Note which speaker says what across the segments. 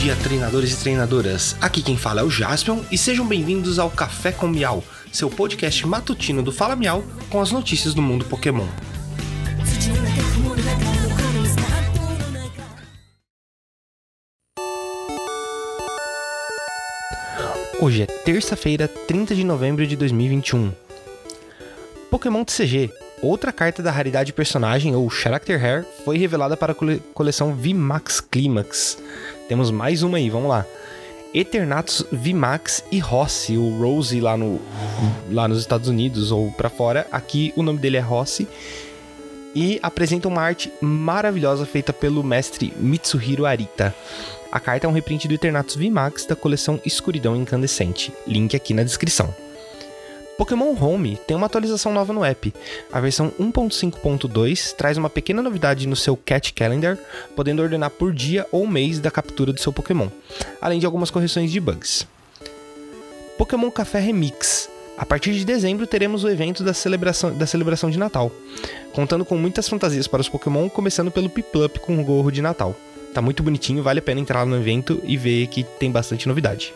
Speaker 1: dia, treinadores e treinadoras. Aqui quem fala é o Jaspion e sejam bem-vindos ao Café com Miau, seu podcast matutino do Fala Miau com as notícias do mundo Pokémon. Hoje é terça-feira, 30 de novembro de 2021. Pokémon TCG, outra carta da raridade personagem ou Character Hair, foi revelada para a coleção VMAX Climax. Temos mais uma aí, vamos lá. Eternatus VMAX e Rossi, o Rose lá, no, lá nos Estados Unidos ou para fora. Aqui o nome dele é Rossi. E apresenta uma arte maravilhosa feita pelo mestre Mitsuhiro Arita. A carta é um reprint do Eternatus VMAX da coleção Escuridão Incandescente. Link aqui na descrição. Pokémon Home tem uma atualização nova no app. A versão 1.5.2 traz uma pequena novidade no seu Cat Calendar, podendo ordenar por dia ou mês da captura do seu Pokémon, além de algumas correções de bugs. Pokémon Café Remix. A partir de dezembro teremos o evento da celebração, da celebração de Natal, contando com muitas fantasias para os Pokémon, começando pelo Piplup com o gorro de Natal. Tá muito bonitinho, vale a pena entrar no evento e ver que tem bastante novidade.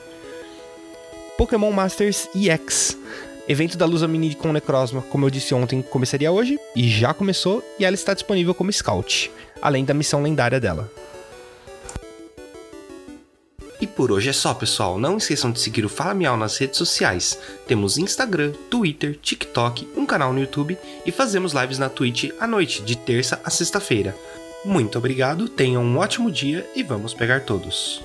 Speaker 1: Pokémon Masters EX. Evento da Lusa Mini com Necrozma, como eu disse ontem, começaria hoje e já começou e ela está disponível como Scout, além da missão lendária dela. E por hoje é só, pessoal. Não esqueçam de seguir o Fala Miau nas redes sociais. Temos Instagram, Twitter, TikTok, um canal no YouTube e fazemos lives na Twitch à noite, de terça a sexta-feira. Muito obrigado, tenham um ótimo dia e vamos pegar todos.